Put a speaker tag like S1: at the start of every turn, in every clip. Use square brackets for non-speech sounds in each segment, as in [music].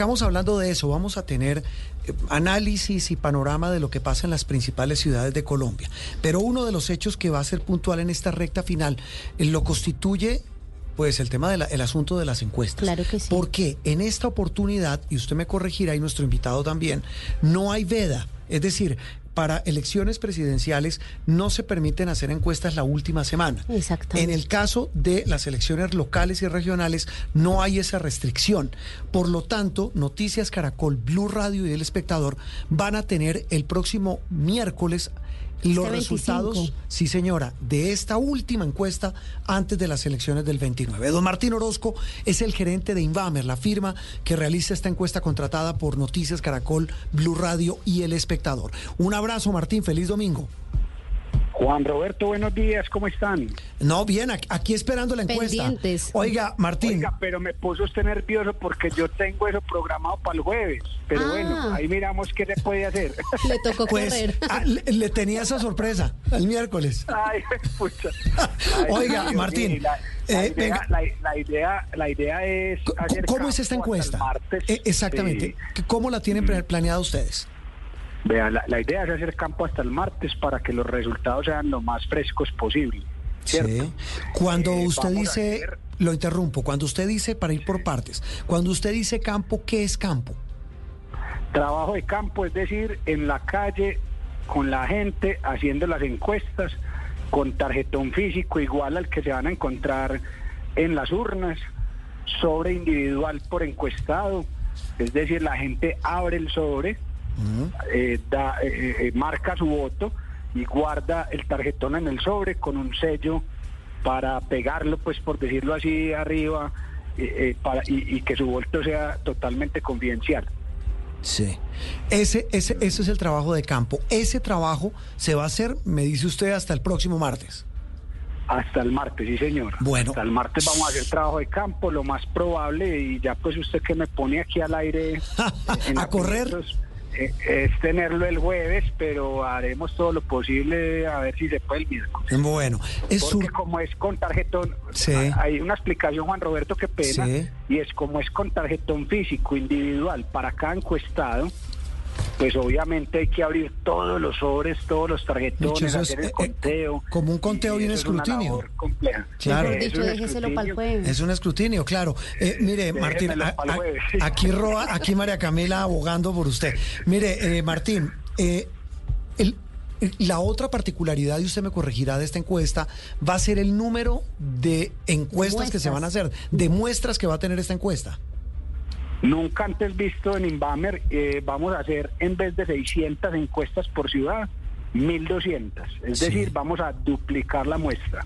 S1: arrancamos hablando de eso. Vamos a tener eh, análisis y panorama de lo que pasa en las principales ciudades de Colombia. Pero uno de los hechos que va a ser puntual en esta recta final eh, lo constituye pues el tema del asunto de las encuestas.
S2: Claro que sí.
S1: Porque en esta oportunidad, y usted me corregirá y nuestro invitado también, no hay veda. Es decir, para elecciones presidenciales no se permiten hacer encuestas la última semana.
S2: Exactamente.
S1: En el caso de las elecciones locales y regionales no hay esa restricción. Por lo tanto, Noticias Caracol, Blue Radio y El Espectador van a tener el próximo miércoles los
S2: Este
S1: resultados, sí señora, de esta última encuesta antes de las elecciones del 29. Don Martín Orozco es el gerente de Invamer, la firma que realiza esta encuesta contratada por Noticias Caracol, Blue Radio y El Espectador. Un abrazo, Martín, feliz domingo.
S3: Juan Roberto, buenos días, ¿cómo están?
S1: No, bien, aquí, esperando la encuesta.
S2: Pendientes.
S1: Oiga, Martín.
S3: Oiga, pero me puso usted nervioso porque yo tengo eso programado para el jueves. Pero
S2: Ah.
S3: bueno, ahí miramos qué se puede hacer.
S2: Le tocó
S1: Pues
S2: correr.
S1: ah, le, le tenía esa sorpresa el miércoles.
S3: Ay, pucha. [laughs] Ay,
S1: Oiga,
S3: Dios
S1: Martín,
S3: La, la
S1: eh,
S3: idea,
S1: venga.
S3: la, la idea, la idea es.
S1: ¿Cómo es esta encuesta?
S3: el martes.
S1: Eh, exactamente.
S3: Sí.
S1: ¿Cómo la tienen
S3: Mm.
S1: planeada ustedes?
S3: Vea, la, la idea es hacer campo hasta el martes para que los resultados sean lo más frescos posible. ¿cierto?
S1: Sí. Cuando
S3: Eh,
S1: usted dice,
S3: hacer-
S1: lo interrumpo, cuando usted dice, para ir por partes, cuando usted dice campo, ¿qué es campo?
S3: Trabajo de campo, es decir, en la calle, con la gente, haciendo las encuestas, con tarjetón físico igual al que se van a encontrar en las urnas, sobre individual por encuestado, es decir, la gente abre el sobre, eh, da, eh, eh, marca su voto y guarda el tarjetón en el sobre con un sello para pegarlo, pues por decirlo así, arriba, eh, eh, para, y, y que su voto sea totalmente confidencial.
S1: Sí. Ese, ese, ese es el trabajo de campo. Ese trabajo se va a hacer, me dice usted, hasta el próximo martes.
S3: Hasta el martes, sí señor.
S1: Bueno.
S3: Hasta el martes vamos a hacer trabajo de campo, lo más probable, y ya pues usted que me pone aquí al aire [laughs] eh, en
S1: A correr.
S3: eh, es tenerlo el jueves, pero haremos todo lo posible a ver si se puede el miércoles.
S1: Bueno, es
S3: Porque
S1: sur-
S3: como es con tarjetón,
S1: Sí.
S3: hay una explicación, Juan Roberto, que pena,
S1: Sí.
S3: y es como es con tarjetón físico individual para cada encuestado, pues obviamente hay que abrir todos los sobres, todos los tarjetones,
S1: es,
S3: hacer
S1: eh,
S3: el
S1: eh,
S3: conteo.
S1: como un conteo
S3: y
S1: y un
S3: es
S1: escrutinio.
S3: compleja.
S1: Claro.
S3: Es
S2: dicho,
S3: un
S2: déjeselo para el
S3: escrutinio.
S2: jueves.
S1: Es un escrutinio, claro. Eh, mire, Martín, a- a- aquí Roa, aquí María Camila abogando por usted. Mire, eh, Martín, eh, el- la otra particularidad, y usted me corregirá de esta encuesta, va a ser el número de encuestas que se van a hacer, de muestras que va a tener esta encuesta.
S3: Nunca antes visto en Inbamer, eh, vamos a hacer en vez de 600 encuestas por ciudad, 1200. Es
S1: Sí.
S3: decir, vamos a duplicar la muestra.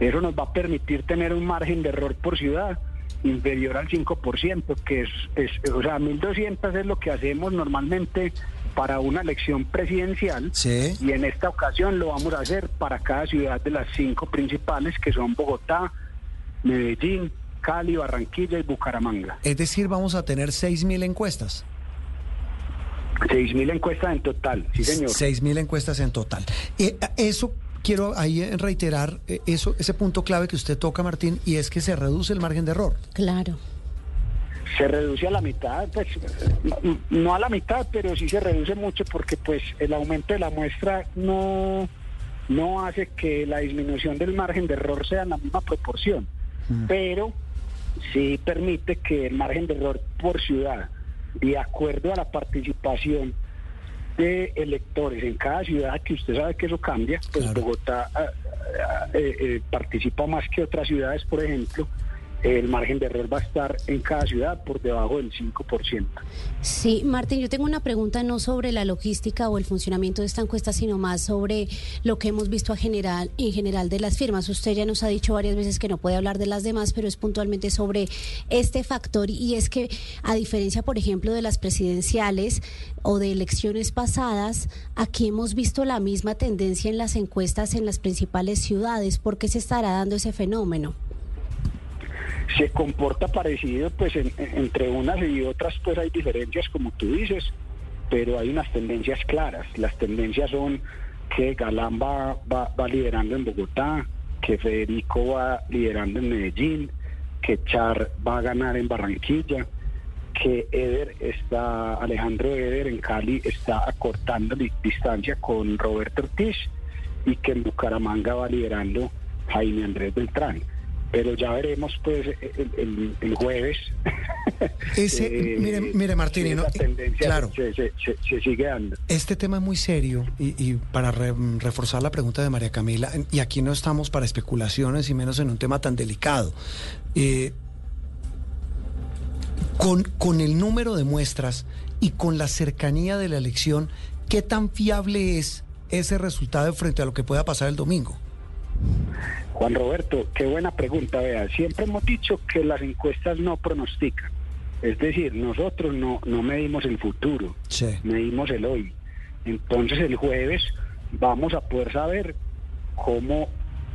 S3: Eso nos va a permitir tener un margen de error por ciudad inferior al 5%, que es, es o sea, 1200 es lo que hacemos normalmente para una elección presidencial.
S1: Sí.
S3: Y en esta ocasión lo vamos a hacer para cada ciudad de las cinco principales, que son Bogotá, Medellín, Cali, Barranquilla y Bucaramanga.
S1: Es decir, vamos a tener 6.000 encuestas.
S3: Seis mil encuestas en total, sí señor.
S1: 6.000 encuestas en total. Eh, eso quiero ahí eh, reiterar eh, eso, ese punto clave que usted toca, Martín, y es que se reduce el margen de error.
S2: Claro.
S3: Se reduce a la mitad, pues no- no a la mitad, pero sí se reduce mucho porque pues el aumento de la muestra no, no hace que la disminución del margen de error sea en la misma proporción, pero sí permite que el margen de error por ciudad, de acuerdo a la participación de electores en cada ciudad, que usted sabe que eso cambia, pues
S1: Claro.
S3: Bogotá ah, ah, eh, eh, participa más que otras ciudades, por ejemplo, el margen de error va a estar en cada ciudad por debajo del 5%.
S2: Sí, Martín, yo tengo una pregunta no sobre la logística o el funcionamiento de esta encuesta, sino más sobre lo que hemos visto a general, en general de las firmas. Usted ya nos ha dicho varias veces que no puede hablar de las demás, pero es puntualmente sobre este factor y es que a diferencia, por ejemplo, de las presidenciales o de elecciones pasadas, aquí hemos visto la misma tendencia en las encuestas en las principales ciudades. ¿Por qué se estará dando ese fenómeno?
S3: Se comporta parecido, pues en- en- entre unas y otras pues hay diferencias como tú dices, pero hay unas tendencias claras. Las tendencias son que Galán va, va, va liderando en Bogotá, que Federico va liderando en Medellín, que Char va a ganar en Barranquilla, que Eder está, Alejandro Eder en Cali está acortando di- distancia con Roberto Ortiz y que en Bucaramanga va liderando Jaime Andrés Beltrán. Pero ya veremos pues el, el- el jueves. [laughs]
S1: Ese-
S3: eh,
S1: mire- mire, no,
S3: tendencia
S1: claro.
S3: se, se- se- se sigue dando.
S1: Este tema es muy serio y, y para re- reforzar la pregunta de María Camila, y aquí no estamos para especulaciones y menos en un tema tan delicado. Eh, con, con el número de muestras y con la cercanía de la elección, ¿qué tan fiable es ese resultado frente a lo que pueda pasar el domingo?
S3: Juan Roberto, qué buena pregunta. Vea, siempre hemos dicho que las encuestas no pronostican. Es decir, nosotros no, no medimos el futuro,
S1: Sí.
S3: medimos el hoy. Entonces el jueves vamos a poder saber cómo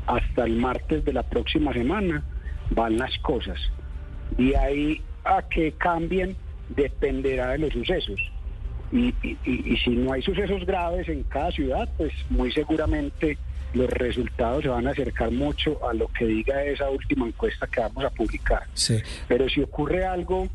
S3: hasta el martes de la próxima semana van las cosas. Y ahí a que cambien dependerá de los sucesos. Y, y- y- y si no hay sucesos graves en cada ciudad, pues muy seguramente los resultados se van a acercar mucho a lo que diga esa última encuesta que vamos a publicar.
S1: Sí.
S3: Pero si ocurre algo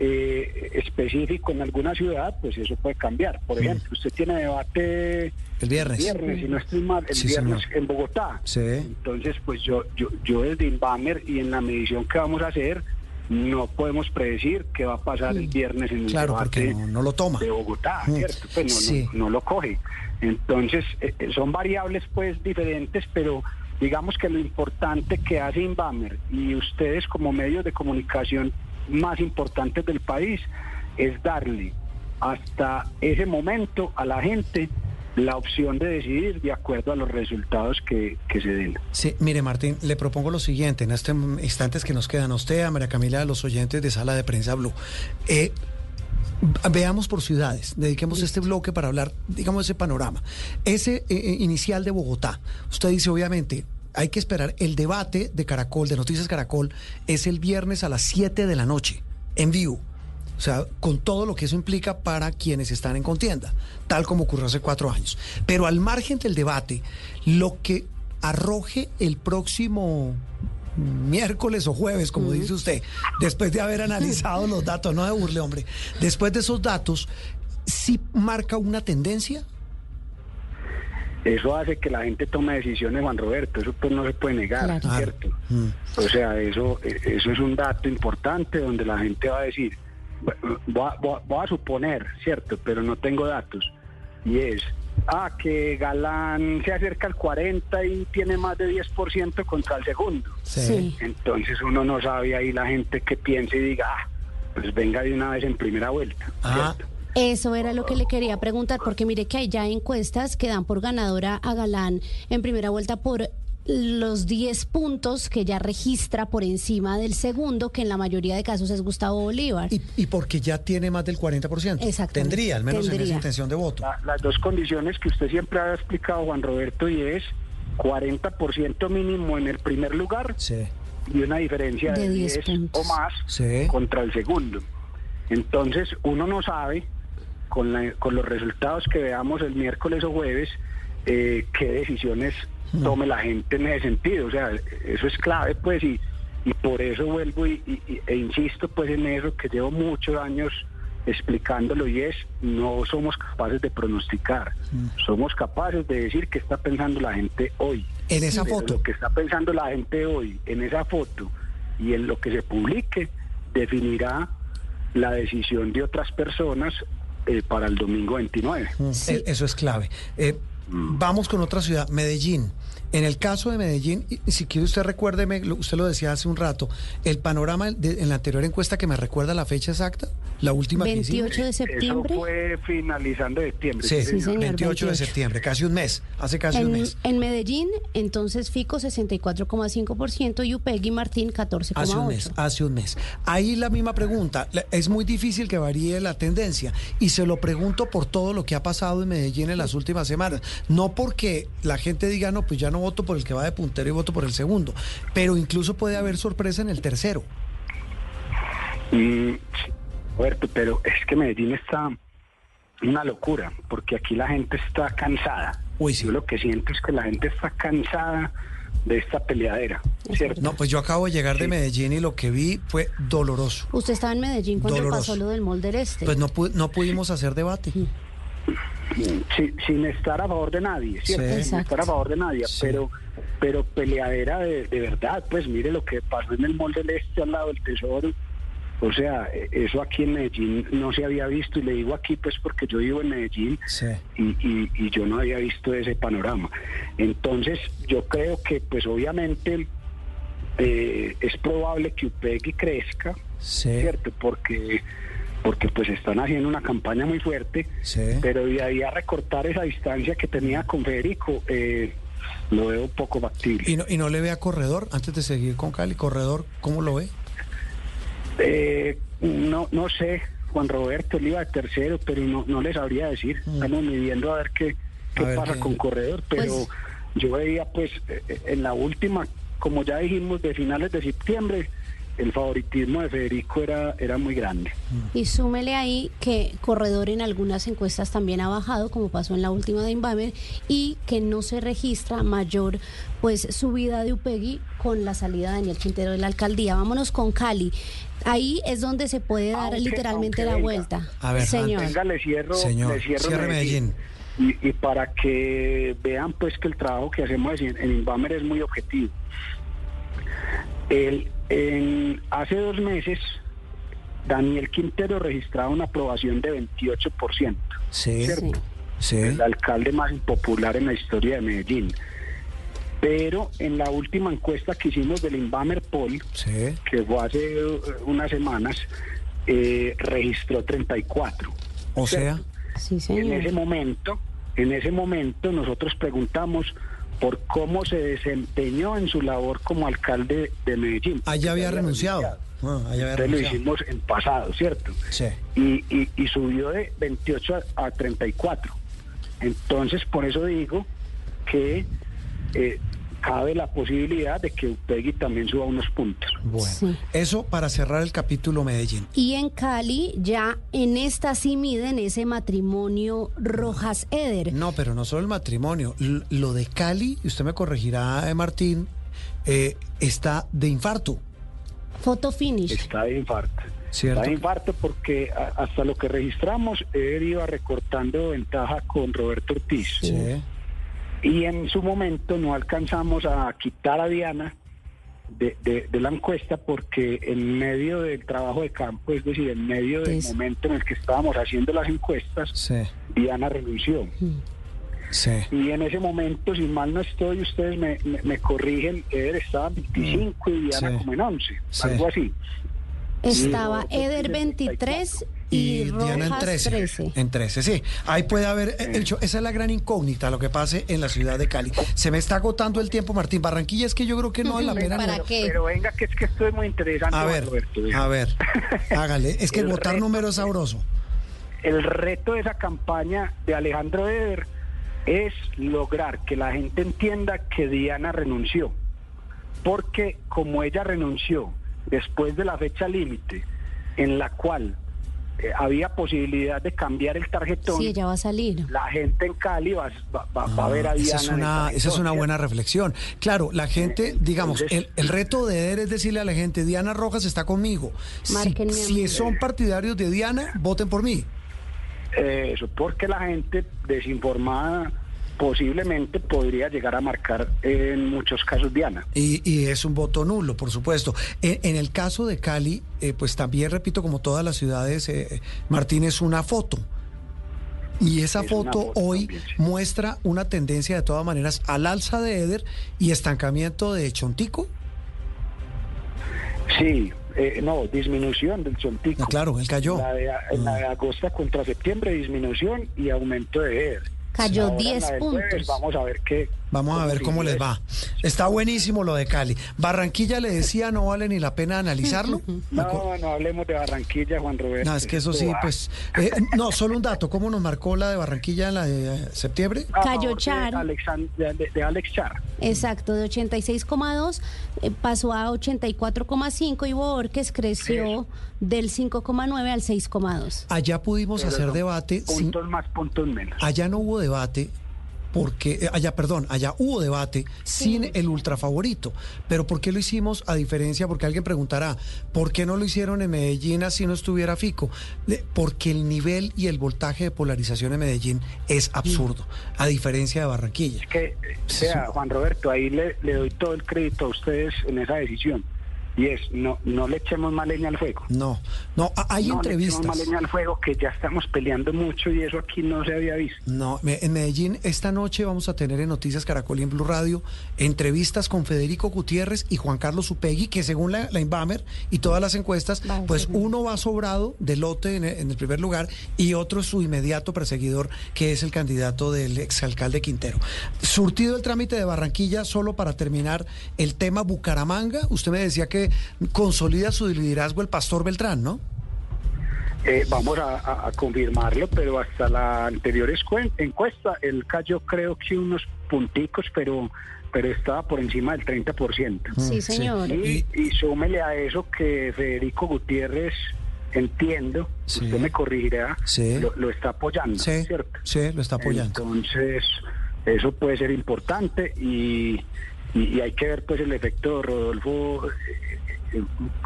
S3: eh, específico en alguna ciudad, pues eso puede cambiar. Por ejemplo, usted tiene debate
S1: El viernes.
S3: viernes, si no estoy mal, el
S1: Sí,
S3: viernes
S1: señor.
S3: en Bogotá.
S1: Sí.
S3: Entonces, pues yo, yo, yo desde Inbamer y en la medición que vamos a hacer, no podemos predecir qué va a pasar el viernes en el
S1: Claro, porque
S3: debate
S1: no, no lo toma.
S3: de Bogotá,
S1: Mm,
S3: ¿cierto? Pues no,
S1: sí.
S3: no, no lo coge. Entonces, eh, eh, son variables pues diferentes, pero digamos que lo importante que hace Inbamer y ustedes como medios de comunicación más importantes del país es darle hasta ese momento a la gente la opción de decidir de acuerdo a los resultados que, que se den.
S1: Sí, mire Martín, le propongo lo siguiente, en estos instantes que nos quedan a usted, a María Camila, a los oyentes de Sala de Prensa Blue. Eh, veamos por ciudades, dediquemos este bloque para hablar, digamos, ese panorama. Ese eh, eh, inicial de Bogotá, usted dice, obviamente, hay que esperar, el debate de Caracol, de Noticias Caracol, es el viernes a las 7 de la noche, en vivo. O sea, con todo lo que eso implica para quienes están en contienda, tal como ocurrió hace cuatro años. Pero al margen del debate, lo que arroje el próximo miércoles o jueves, como dice usted, después de haber analizado los datos, no de burle, hombre, después de esos datos, ¿sí marca una tendencia?
S3: Eso hace que la gente tome decisiones, Juan Roberto, eso pues no se puede negar,
S2: Claro.
S3: ¿cierto?
S1: Mm.
S3: O sea, eso, eh, eso es un dato importante donde la gente va a decir, voy a, voy a- voy a suponer, ¿cierto? Pero no tengo datos. Y es, ah, que Galán se acerca al 40 y tiene más de 10% contra el segundo.
S2: Sí.
S3: Entonces uno no sabe ahí la gente que piense y diga, ah, pues venga de una vez en primera vuelta,
S1: Ah.
S3: ¿cierto?
S2: Eso era lo que le quería preguntar, porque mire que hay ya encuestas que dan por ganadora a Galán en primera vuelta por los 10 puntos que ya registra por encima del segundo, que en la mayoría de casos es Gustavo Bolívar.
S1: Y, y porque ya tiene más del 40%.
S2: Exactamente.
S1: Tendría, al menos en
S2: Tendría.
S1: esa intención de voto.
S3: La- las dos condiciones que usted siempre ha explicado, Juan Roberto, y es 40% mínimo en el primer lugar
S1: Sí.
S3: y una diferencia de,
S2: De 10
S3: 10
S2: puntos.
S3: o más
S1: Sí.
S3: contra el segundo. Entonces, uno no sabe, con, la- con los resultados que veamos el miércoles o jueves, eh, qué decisiones tome la gente en ese sentido. O sea, eso es clave, pues, y, y por eso vuelvo y, y- e insisto, pues, en eso que llevo muchos años explicándolo y es, no somos capaces de pronosticar, somos capaces de decir qué está pensando la gente hoy.
S1: En esa
S3: Pero
S1: foto.
S3: Lo que está pensando la gente hoy en esa foto y en lo que se publique definirá la decisión de otras personas eh, para el domingo 29.
S1: Mm,
S2: Sí.
S1: e- Eso es clave. Eh, vamos con otra ciudad, Medellín. En el caso de Medellín, si quiere usted recuérdeme, lo- usted lo decía hace un rato, el panorama de- en la anterior encuesta que me recuerda la fecha exacta, la última que hicimos.
S2: 28 de septiembre.
S3: Eso fue finalizando septiembre.
S1: Sí,
S2: Sí, señor,
S1: 28 de
S2: 28.
S1: septiembre, casi un mes, hace casi un
S2: En,
S1: mes.
S2: en Medellín, entonces Fico 64,5% y Upegui Martín 14,8%.
S1: Hace un mes, hace un mes. Ahí la misma pregunta. Es muy difícil que varíe la tendencia. Y se lo pregunto por todo lo que ha pasado en Medellín en las últimas semanas. No porque la gente diga, no, pues ya no voto por el que va de puntero y voto por el segundo. Pero incluso puede haber sorpresa en el tercero.
S3: Mm, Roberto, pero es que Medellín está una locura, porque aquí la gente está cansada.
S1: Uy, sí.
S3: Yo lo que siento es que la gente está cansada de esta peleadera, ¿cierto?
S1: No, pues yo acabo de llegar de Medellín y lo que vi fue doloroso.
S2: Usted estaba en Medellín cuando
S1: Doloroso.
S2: pasó lo del Mall del Este.
S1: Pues no, pu- no pudimos hacer debate.
S3: Sí, sin estar a favor de nadie, ¿cierto?
S1: Sí.
S3: Sin estar a favor de nadie,
S1: Sí.
S3: pero pero peleadera de, de verdad, pues mire lo que pasó en el Mall del Este al lado del Tesoro. O sea, eh, eso aquí en Medellín no se había visto y le digo aquí pues porque yo vivo en Medellín
S1: Sí.
S3: y, y- y yo no había visto ese panorama. Entonces, yo creo que, pues obviamente, eh, es probable que Upegui crezca. ¿cierto? Porque, porque pues están haciendo una campaña muy fuerte,
S1: Sí.
S3: pero de ahí a recortar esa distancia que tenía con Federico, eh, lo veo poco factible.
S1: ¿Y no, ¿Y no le ve a Corredor antes de seguir con Cali? ¿Corredor cómo lo ve?
S3: Eh, no, no sé, Juan Roberto, él iba de tercero, pero no, no les sabría decir. Estamos midiendo a ver qué, qué
S1: Mm. Ver
S3: pasa con Corredor, pero
S2: Pues-
S3: yo veía pues eh, en la última, como ya dijimos, de finales de septiembre, el favoritismo de Federico era, era muy grande.
S2: Y súmele ahí que Corredor en algunas encuestas también ha bajado, como pasó en la última de Inbamer, y que no se registra mayor pues subida de Upegui con la salida de Daniel Quintero de la alcaldía. Vámonos con Cali. Ahí es donde se puede dar
S3: Aunque-
S2: literalmente
S3: aunque
S2: la
S3: venga.
S2: vuelta.
S1: A ver,
S2: Señor.
S3: Venga, le cierro,
S1: Señor,
S3: le cierro
S1: cierre Medellín.
S3: Y, y para que vean pues que el trabajo que hacemos en, en Inbamer es muy objetivo. El, en, hace dos meses, Daniel Quintero registraba una aprobación de 28%.
S1: Sí.
S3: ¿cierto?
S1: Sí.
S3: el alcalde más impopular en la historia de Medellín. Pero en la última encuesta que hicimos del Inbamer Poll,
S1: Sí.
S3: que fue hace eh, unas semanas, eh, registró 34.
S1: O sea.
S2: Sí,
S3: En ese momento, en ese momento nosotros preguntamos por cómo se desempeñó en su labor como alcalde de Medellín.
S1: allá había renunciado. Ah, allá había
S3: Entonces lo
S1: renunciado.
S3: hicimos en pasado, ¿cierto?
S1: Sí.
S3: y, y- y subió de 28 a, a 34. Entonces, por eso digo que eh, cabe la posibilidad de que Upegui también suba unos puntos.
S1: Bueno,
S2: Sí.
S1: eso para cerrar el capítulo Medellín.
S2: Y en Cali ya en esta sí miden ese matrimonio Rojas Eder.
S1: No, pero no solo el matrimonio. Lo de Cali, y usted me corregirá, eh, Martín, eh, está de infarto.
S2: Foto finish.
S3: Está de infarto.
S1: Cierto.
S3: Está de infarto porque hasta lo que registramos, él iba recortando ventaja con Roberto Ortiz.
S1: Sí.
S3: Y en su momento no alcanzamos a quitar a Diana de, de- de la encuesta porque en medio del trabajo de campo, es decir, en medio del momento en el que estábamos haciendo las encuestas,
S1: Sí.
S3: Diana renunció.
S1: Sí.
S3: Y en ese momento, si mal no estoy, ustedes me, me- me corrigen, Eder estaba en 25 y Diana
S1: Sí.
S3: como en 11,
S1: Sí.
S3: algo así.
S2: Estaba Eder 23 y,
S1: Y Diana en
S2: Rojas
S1: 13.
S2: 13.
S1: En 13, sí. Ahí puede haber. eh, el show- esa es la gran incógnita, lo que pase en la ciudad de Cali. Se me está agotando el tiempo, Martín. Barranquilla es que yo creo que no vale la [laughs] pena.
S2: ¿Para
S1: ni-
S2: qué?
S3: Pero venga, que es que esto es muy interesante.
S1: A ver,
S3: Roberto.
S1: a ver, [laughs] hágale. Es que
S3: El
S1: votar
S3: reto-
S1: número es sabroso.
S3: el reto de esa campaña de Alejandro Eder es lograr que la gente entienda que Diana renunció. Porque como ella renunció después de la fecha límite en la cual eh, había posibilidad de cambiar el tarjetón,
S2: Sí, ella va a salir.
S3: la gente en Cali va, va- va- va a ver a
S1: Ah,
S3: Diana.
S1: esa es una, esa es una buena reflexión. Claro, la gente, digamos, el,
S3: entonces-
S1: el reto de Eder es decirle a la gente, Diana Rojas está conmigo. Si, si son partidarios de Diana, voten por mí.
S3: Eh, Eso, porque la gente desinformada posiblemente podría llegar a marcar en muchos casos Diana.
S1: Y, y es un voto nulo, por supuesto. En, en el caso de Cali, eh, pues también, repito, como todas las ciudades, eh, Martín, es una foto. Y esa
S3: Es
S1: foto,
S3: foto
S1: hoy
S3: también, sí.
S1: muestra una tendencia de todas maneras al alza de Eder y estancamiento de Chontico.
S3: Sí, eh, no, disminución del Chontico.
S1: Ah, claro, él cayó.
S3: La de, en la de agosto contra septiembre, disminución y aumento de ER.
S2: Cayó
S3: Ahora en
S2: 10
S3: la del jueves,
S2: puntos.
S3: Vamos a ver qué.
S1: Vamos a ver cómo les va. Está buenísimo lo de Cali. Barranquilla le decía, no vale ni la pena analizarlo. [laughs]
S3: No, no hablemos de Barranquilla, Juan Roberto.
S1: No, es que eso sí, pues... eh, no, solo un dato. ¿Cómo nos marcó la de Barranquilla en la de eh, septiembre?
S3: A
S2: Cayo
S3: favor de
S2: Char.
S3: Alexan- de, de- de Alex Char.
S2: Exacto, de 86,2 eh, pasó a 84,5 y Borges creció del 5,9 al 6,2.
S1: Allá pudimos
S3: Pero
S1: hacer debate. sin-
S3: Puntos más, puntos menos.
S1: allá no hubo debate porque, eh, allá, perdón, allá hubo debate sin el ultrafavorito. Pero ¿por qué lo hicimos a diferencia? Porque alguien preguntará, ¿por qué no lo hicieron en Medellín así no estuviera Fico? Porque el nivel y el voltaje de polarización en Medellín es absurdo, a diferencia de Barranquilla.
S3: Es que, eh, vea, Juan Roberto, ahí le, le doy todo el crédito a ustedes en esa decisión. Y es, no, no le echemos más leña al fuego.
S1: No, no, hay
S3: no
S1: entrevistas.
S3: le echemos más leña al fuego que ya estamos peleando mucho y eso aquí no se había visto.
S1: No, me- en Medellín esta noche vamos a tener en Noticias Caracol y en Blue Radio entrevistas con Federico Gutiérrez y Juan Carlos Upegui, que según la, la Inbamer y todas las encuestas,
S2: Va,
S1: pues
S2: sí.
S1: uno va sobrado de lote en, en el primer lugar y otro es su inmediato perseguidor, que es el candidato del exalcalde Quintero. Surtido el trámite de Barranquilla, solo para terminar el tema Bucaramanga, usted me decía que consolida su liderazgo el pastor Beltrán, ¿no?
S3: Eh, vamos a, a- a confirmarlo, pero hasta la anterior encuesta él cayó creo que unos punticos, pero pero estaba por encima del 30%.
S2: Sí,
S1: Mm, sí.
S2: señor.
S3: Y, y súmele a eso que Federico Gutiérrez, entiendo,
S1: Sí.
S3: usted me corregirá,
S1: Sí.
S3: lo, lo está apoyando,
S1: Sí,
S3: ¿cierto?
S1: sí, lo está apoyando.
S3: Entonces, eso puede ser importante y, y- y hay que ver pues el efecto de Rodolfo, eh, eh,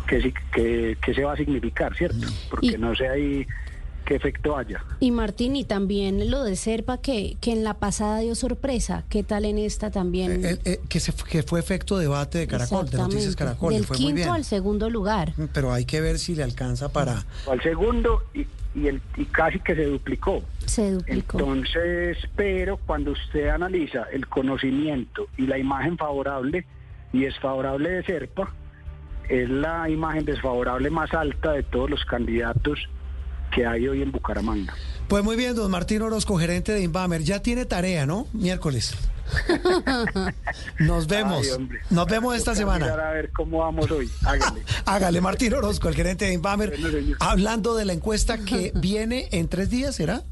S3: que, sí- que, que se va a significar, ¿cierto? Porque
S2: Y-
S3: no sé ahí qué efecto haya.
S2: Y Martín, y también lo de Serpa, que, que en la pasada dio sorpresa. ¿Qué tal en esta también?
S1: Eh, eh, que, se, que fue efecto debate de Caracol, de Noticias
S2: Exactamente.
S1: Caracol,
S2: Del
S1: fue muy
S2: quinto
S1: bien.
S2: al segundo lugar.
S1: Pero hay que ver si le alcanza para...
S3: Al segundo y, y, el, y casi que se duplicó.
S2: Se duplicó.
S3: Entonces, pero cuando usted analiza el conocimiento y la imagen favorable y desfavorable de Serpa, es la imagen desfavorable más alta de todos los candidatos que hay hoy en Bucaramanga.
S1: Pues muy bien, don Martín Orozco, gerente de Inbamer, ya tiene tarea, ¿no? Miércoles. Nos vemos.
S3: Ay.
S1: Nos vemos esta semana.
S3: A ver cómo vamos hoy. Hágale. [laughs]
S1: Hágale, Martín Orozco, el gerente de Inbamer, hablando de la encuesta que viene en tres días, ¿será?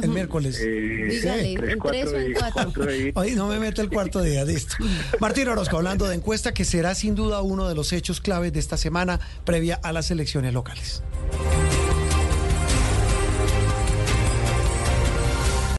S1: El miércoles.
S3: Eh,
S2: Dígale,
S3: tres, cuatro
S2: tres o en
S3: días,
S2: cuatro.
S3: cuatro días.
S1: Hoy no me mete el cuarto día, [laughs] listo. Martín Orozco, hablando de encuesta que será sin duda uno de los hechos claves de esta semana previa a las elecciones locales.